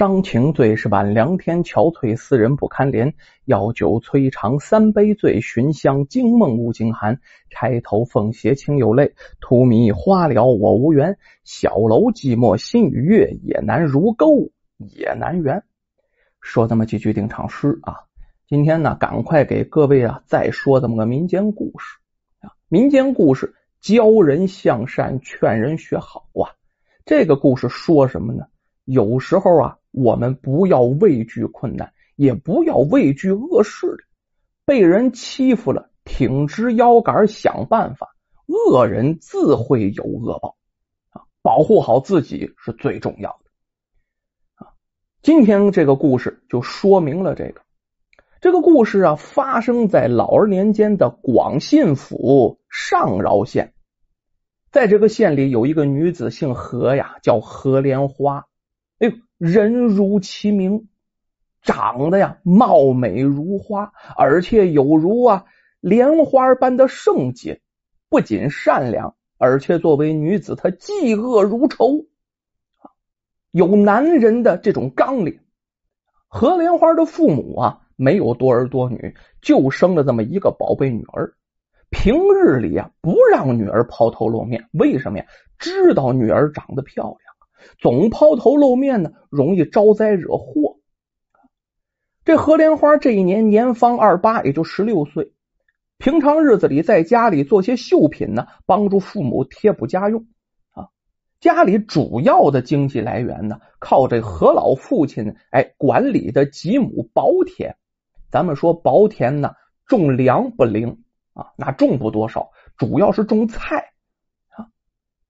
伤情最是晚凉天，憔悴思人不堪怜。药酒摧肠三杯醉，寻香惊梦误惊寒。钗头凤斜情有泪，荼蘼花了我无缘。小楼寂寞心与月，也难如钩也难圆。说这么几句定场诗啊，今天呢，赶快给各位啊再说这么个民间故事啊。民间故事教人向善，劝人学好啊。这个故事说什么呢？有时候啊，我们不要畏惧困难，也不要畏惧恶势力。被人欺负了，挺直腰杆想办法。恶人自会有恶报啊！保护好自己是最重要的啊！今天这个故事就说明了这个。这个故事啊，发生在老二年间的广信府上饶县。在这个县里，有一个女子姓何呀，叫何莲花。哎呦，人如其名，长得呀貌美如花，而且有如啊莲花般的圣洁。不仅善良，而且作为女子，她嫉恶如仇有男人的这种刚烈。何莲花的父母啊，没有多儿多女，就生了这么一个宝贝女儿。平日里啊，不让女儿抛头露面，为什么呀？知道女儿长得漂亮。总抛头露面呢，容易招灾惹祸。这何莲花这一年年方二八，也就十六岁。平常日子里，在家里做些绣品呢，帮助父母贴补家用啊。家里主要的经济来源呢，靠这何老父亲哎管理的几亩薄田。咱们说薄田呢，种粮不灵啊，那种不多少，主要是种菜。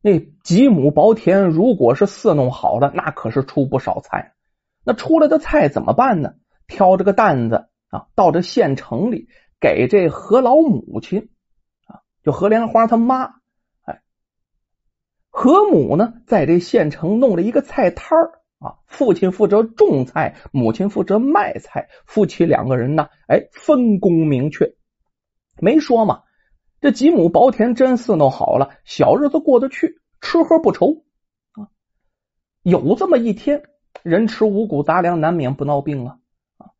那几亩薄田，如果是伺弄好了，那可是出不少菜。那出来的菜怎么办呢？挑着个担子啊，到这县城里给这何老母亲啊，就何莲花他妈。哎，何母呢，在这县城弄了一个菜摊儿啊，父亲负责种菜，母亲负责卖菜，夫妻两个人呢，哎，分工明确。没说嘛。这几亩薄田真伺弄好了，小日子过得去，吃喝不愁啊。有这么一天，人吃五谷杂粮，难免不闹病啊。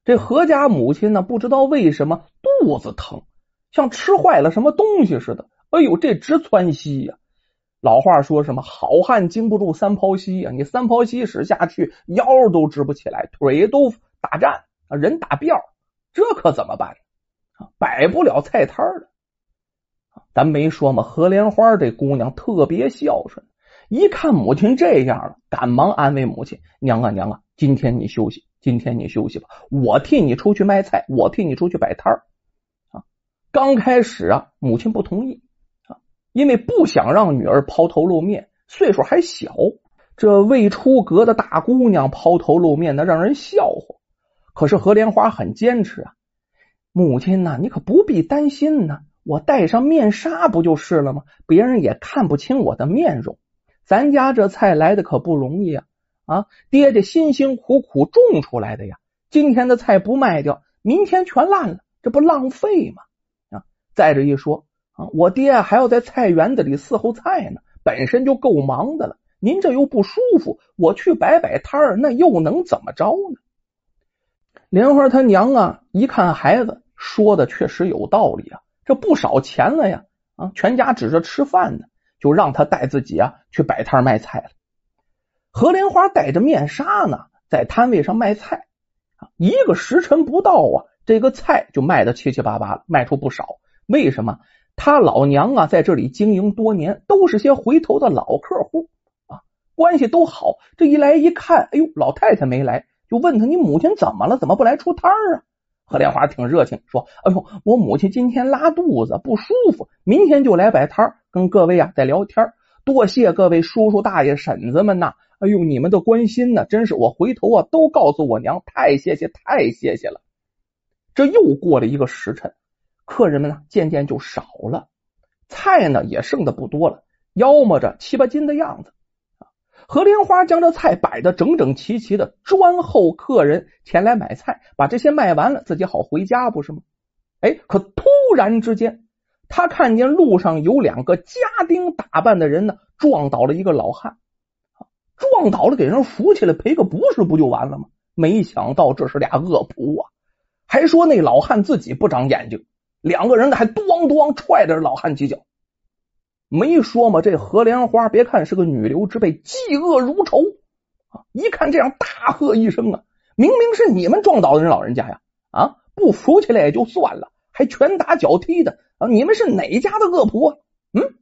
这何家母亲呢，不知道为什么肚子疼，像吃坏了什么东西似的。哎呦，这直窜稀呀！老话说什么“好汉经不住三泡稀”呀，你三泡稀使下去，腰都直不起来，腿都打颤啊，人打吊，这可怎么办啊？摆不了菜摊了。咱没说嘛，何莲花这姑娘特别孝顺，一看母亲这样了，赶忙安慰母亲：“娘啊娘啊，今天你休息，今天你休息吧，我替你出去卖菜，我替你出去摆摊。”啊，刚开始啊，母亲不同意啊，因为不想让女儿抛头露面，岁数还小，这未出阁的大姑娘抛头露面，那让人笑话。可是何莲花很坚持啊，母亲呐，你可不必担心呢。我戴上面纱不就是了吗？别人也看不清我的面容。咱家这菜来的可不容易啊！啊，爹爹辛辛苦苦种出来的呀，今天的菜不卖掉，明天全烂了，这不浪费吗？啊，再者一说啊，我爹还要在菜园子里伺候菜呢，本身就够忙的了。您这又不舒服，我去摆摆摊儿，那又能怎么着呢？莲花他娘啊，一看孩子说的确实有道理啊。这不少钱了呀！啊，全家指着吃饭呢，就让他带自己啊去摆摊卖菜了。何莲花戴着面纱呢，在摊位上卖菜，一个时辰不到啊，这个菜就卖的七七八八了，卖出不少。为什么？他老娘啊在这里经营多年，都是些回头的老客户啊，关系都好。这一来一看，哎呦，老太太没来，就问他：“你母亲怎么了？怎么不来出摊啊？”何莲花挺热情，说：“哎呦，我母亲今天拉肚子不舒服，明天就来摆摊跟各位啊在聊天。多谢各位叔叔大爷婶子们呐！哎呦，你们的关心呢，真是我回头啊都告诉我娘，太谢谢，太谢谢了。”这又过了一个时辰，客人们呢渐渐就少了，菜呢也剩的不多了，要么着七八斤的样子。何莲花将这菜摆的整整齐齐的，专候客人前来买菜，把这些卖完了，自己好回家，不是吗？哎，可突然之间，他看见路上有两个家丁打扮的人呢，撞倒了一个老汉。撞倒了给人扶起来赔个不是不就完了吗？没想到这是俩恶仆啊！还说那老汉自己不长眼睛，两个人呢还咣咣踹着老汉几脚。没说嘛，这何莲花别看是个女流之辈，嫉恶如仇啊！一看这样，大喝一声啊！明明是你们撞倒的人老人家呀！啊，不扶起来也就算了，还拳打脚踢的啊！你们是哪家的恶仆啊？嗯，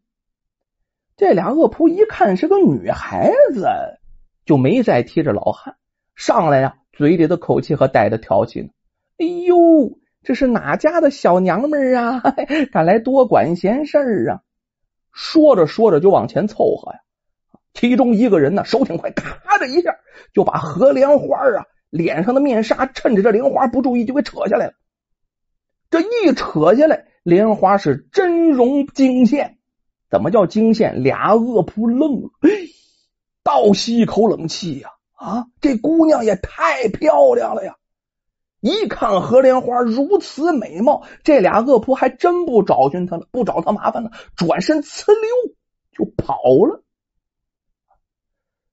这俩恶仆一看是个女孩子，就没再提着老汉上来呀，嘴里的口气和带着调戏呢。哎呦，这是哪家的小娘们啊？敢来多管闲事啊？说着说着就往前凑合呀。其中一个人呢，手挺快，咔的一下就把何莲花啊脸上的面纱，趁着这莲花不注意就给扯下来了。这一扯下来，莲花是真容惊现。怎么叫惊现？俩恶仆愣了，倒吸一口冷气呀！啊，这姑娘也太漂亮了呀！一看何莲花如此美貌，这俩恶仆还真不找寻他了，不找他麻烦了，转身呲溜就跑了。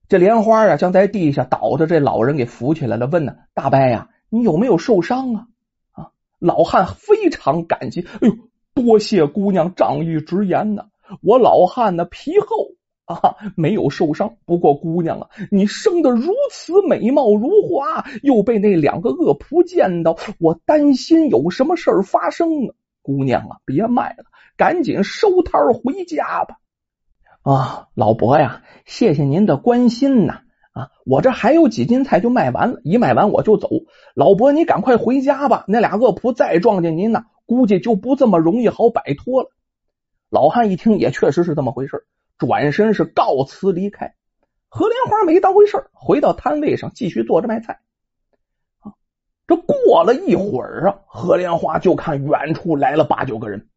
这莲花啊，将在地下倒着这老人给扶起来了，问呢：“大伯呀，你有没有受伤啊？”啊，老汉非常感激，哎呦，多谢姑娘仗义直言呢，我老汉呢皮厚。啊，没有受伤。不过姑娘啊，你生的如此美貌如花，又被那两个恶仆见到，我担心有什么事儿发生啊。姑娘啊，别卖了，赶紧收摊回家吧。啊，老伯呀，谢谢您的关心呐。啊，我这还有几斤菜就卖完了，一卖完我就走。老伯，你赶快回家吧。那俩恶仆再撞见您呢，估计就不这么容易好摆脱了。老汉一听，也确实是这么回事。转身是告辞离开，何莲花没当回事回到摊位上继续坐着卖菜。啊，这过了一会儿啊，何莲花就看远处来了八九个人，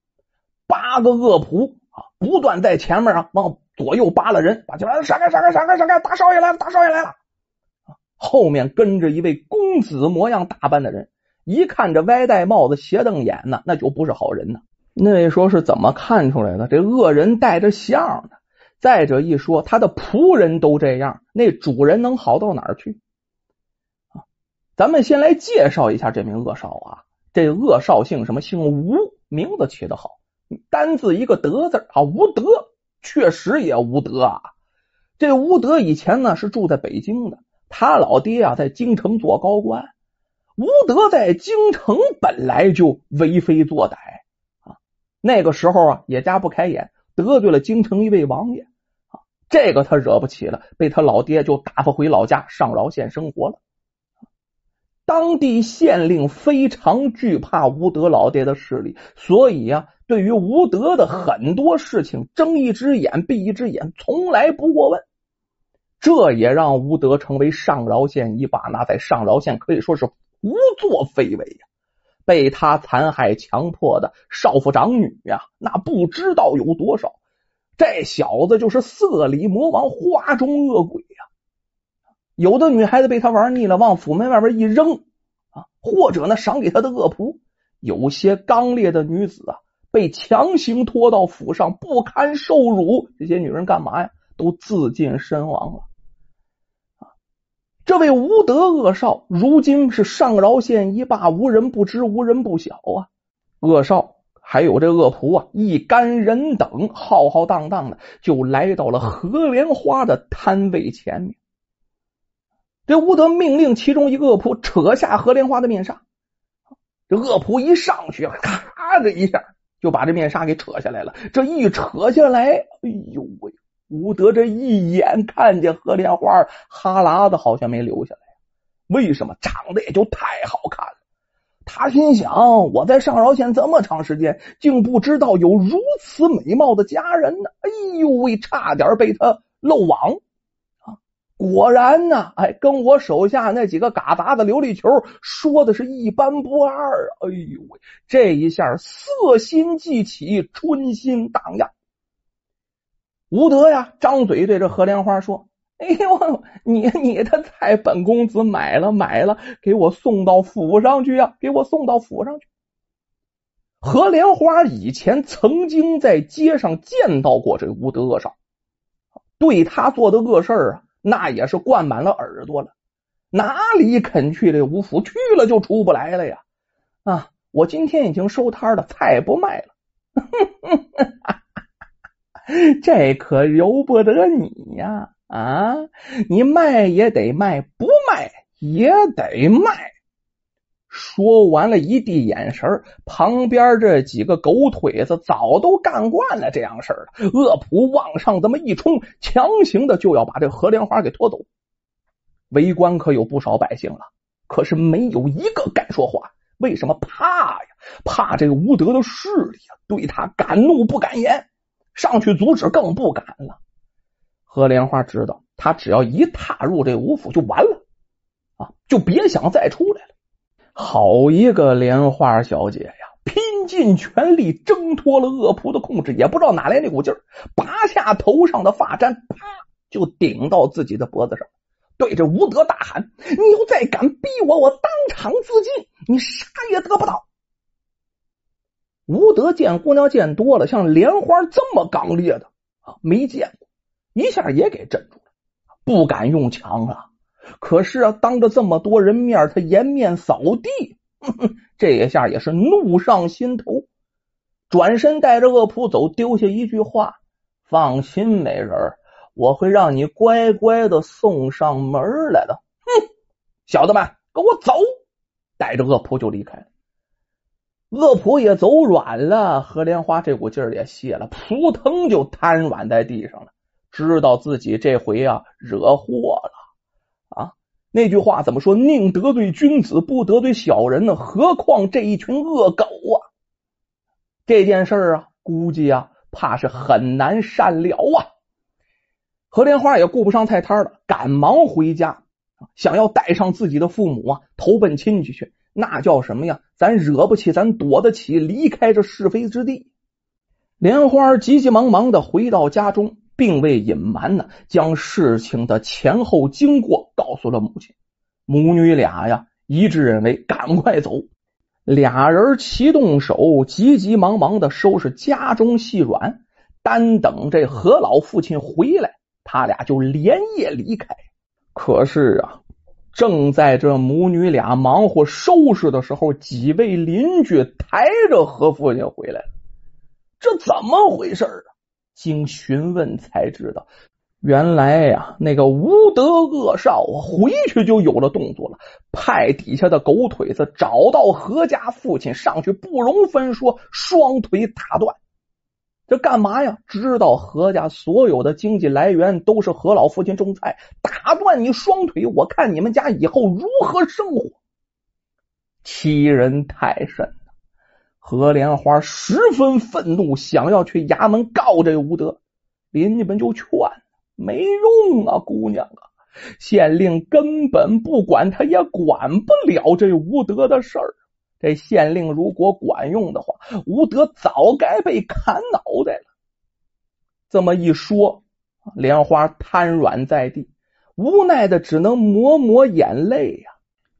八个恶仆啊，不断在前面啊往左右扒拉人，把前面闪开闪开闪开闪开，大少爷来了，大少爷来了。后面跟着一位公子模样打扮的人，一看这歪戴帽子、斜瞪眼呢，那就不是好人呢。那位说是怎么看出来的？这恶人带着相呢。再者一说，他的仆人都这样，那主人能好到哪儿去？啊，咱们先来介绍一下这名恶少啊。这恶少姓什么？姓吴，名字起得好，单字一个德字啊。吴德确实也无德啊。这吴德以前呢是住在北京的，他老爹啊在京城做高官。吴德在京城本来就为非作歹啊，那个时候啊也家不开眼。得罪了京城一位王爷，这个他惹不起了，被他老爹就打发回老家上饶县生活了。当地县令非常惧怕吴德老爹的势力，所以呀，对于吴德的很多事情睁一只眼闭一只眼，从来不过问。这也让吴德成为上饶县一把，那在上饶县可以说是胡作非为呀。被他残害、强迫的少妇长女呀，那不知道有多少。这小子就是色里魔王、花中恶鬼呀！有的女孩子被他玩腻了，往府门外边一扔啊，或者呢赏给他的恶仆。有些刚烈的女子啊，被强行拖到府上，不堪受辱。这些女人干嘛呀？都自尽身亡了。这位无德恶少，如今是上饶县一霸，无人不知，无人不晓啊！恶少还有这恶仆啊，一干人等浩浩荡荡的就来到了何莲花的摊位前面。这吴德命令其中一个恶仆扯下何莲花的面纱，这恶仆一上去，咔的一下就把这面纱给扯下来了。这一扯下来，哎呦喂！吴德这一眼看见何莲花，哈喇子好像没流下来。为什么？长得也就太好看了。他心想：我在上饶县这么长时间，竟不知道有如此美貌的佳人呢。哎呦喂，差点被他漏网啊！果然呢，哎，跟我手下那几个嘎杂的琉璃球说的是一般不二啊。哎呦喂，这一下色心既起，春心荡漾。吴德呀，张嘴对着何莲花说：“哎呦，你你的菜，本公子买了买了，给我送到府上去呀！给我送到府上去。”何莲花以前曾经在街上见到过这吴德恶少，对他做的恶事啊，那也是灌满了耳朵了，哪里肯去这吴府？去了就出不来了呀！啊，我今天已经收摊了，菜不卖了。这可由不得你呀！啊你卖也得卖，不卖也得卖。说完了，一地眼神，旁边这几个狗腿子早都干惯了这样事儿了。恶仆往上这么一冲，强行的就要把这何莲花给拖走。围观可有不少百姓了，可是没有一个敢说话。为什么怕呀？怕这个吴德的势力啊，对他敢怒不敢言，上去阻止更不敢了。何莲花知道，他只要一踏入这吴府就完了啊，就别想再出来了。好一个莲花小姐呀！拼尽全力挣脱了恶仆的控制，也不知道哪来那股劲儿，拔下头上的发簪，啪就顶到自己的脖子上，对着吴德大喊：“你要再敢逼我，我当场自尽，你啥也得不到。”吴德见姑娘见多了，像莲花这么刚烈的啊，没见过，一下也给镇住了，不敢用强啊。可是啊，当着这么多人面，他颜面扫地，这一下也是怒上心头。转身带着恶仆走，丢下一句话：“放心，美人，我会让你乖乖的送上门来的。”哼，小子们，跟我走！带着恶仆就离开了。恶仆也走软了，何莲花这股劲儿也泄了，扑腾就瘫软在地上了，知道自己这回啊惹祸了啊。那句话怎么说？宁得罪君子，不得罪小人呢？何况这一群恶狗啊！这件事啊，估计啊，怕是很难善了啊。何莲花也顾不上菜摊了，赶忙回家，想要带上自己的父母啊，投奔亲戚去。那叫什么呀？咱惹不起，咱躲得起，离开这是非之地。莲花急急忙忙的回到家中。并未隐瞒呢，将事情的前后经过告诉了母亲。母女俩呀一致认为赶快走。俩人齐动手，急急忙忙的收拾家中细软，单等这何老父亲回来，他俩就连夜离开。可是啊，正在这母女俩忙活收拾的时候，几位邻居抬着何父亲回来了。这怎么回事啊？经询问才知道，原来呀，那个无德恶少啊，回去就有了动作了，派底下的狗腿子找到何家父亲，上去不容分说，双腿打断。这干嘛呀？知道何家所有的经济来源都是何老父亲种菜，打断你双腿，我看你们家以后如何生活？欺人太甚。何莲花十分愤怒，想要去衙门告这吴德。邻居们就劝，没用啊，姑娘啊，县令根本不管，他也管不了这吴德的事儿。这县令如果管用的话，吴德早该被砍脑袋了。这么一说，莲花瘫软在地，无奈的只能抹抹眼泪呀。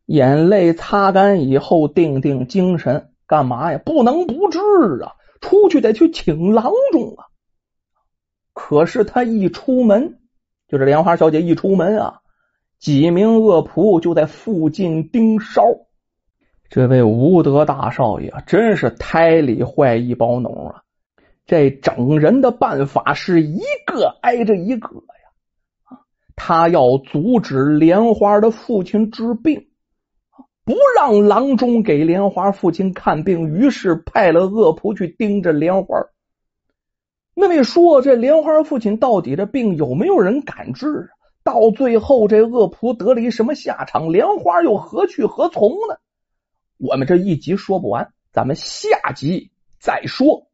眼泪擦干以后，定定精神。干嘛呀？不能不治啊！出去得去请郎中啊！可是他一出门，就是莲花小姐一出门啊，几名恶仆就在附近盯梢。这位吴德大少爷真是胎里坏一包脓啊！这整人的办法是一个挨着一个呀！他要阻止莲花的父亲治病。不让郎中给莲花父亲看病，于是派了恶仆去盯着莲花。那位说：“这莲花父亲到底这病有没有人敢治？到最后这恶仆得了一什么下场？莲花又何去何从呢？”我们这一集说不完，咱们下集再说。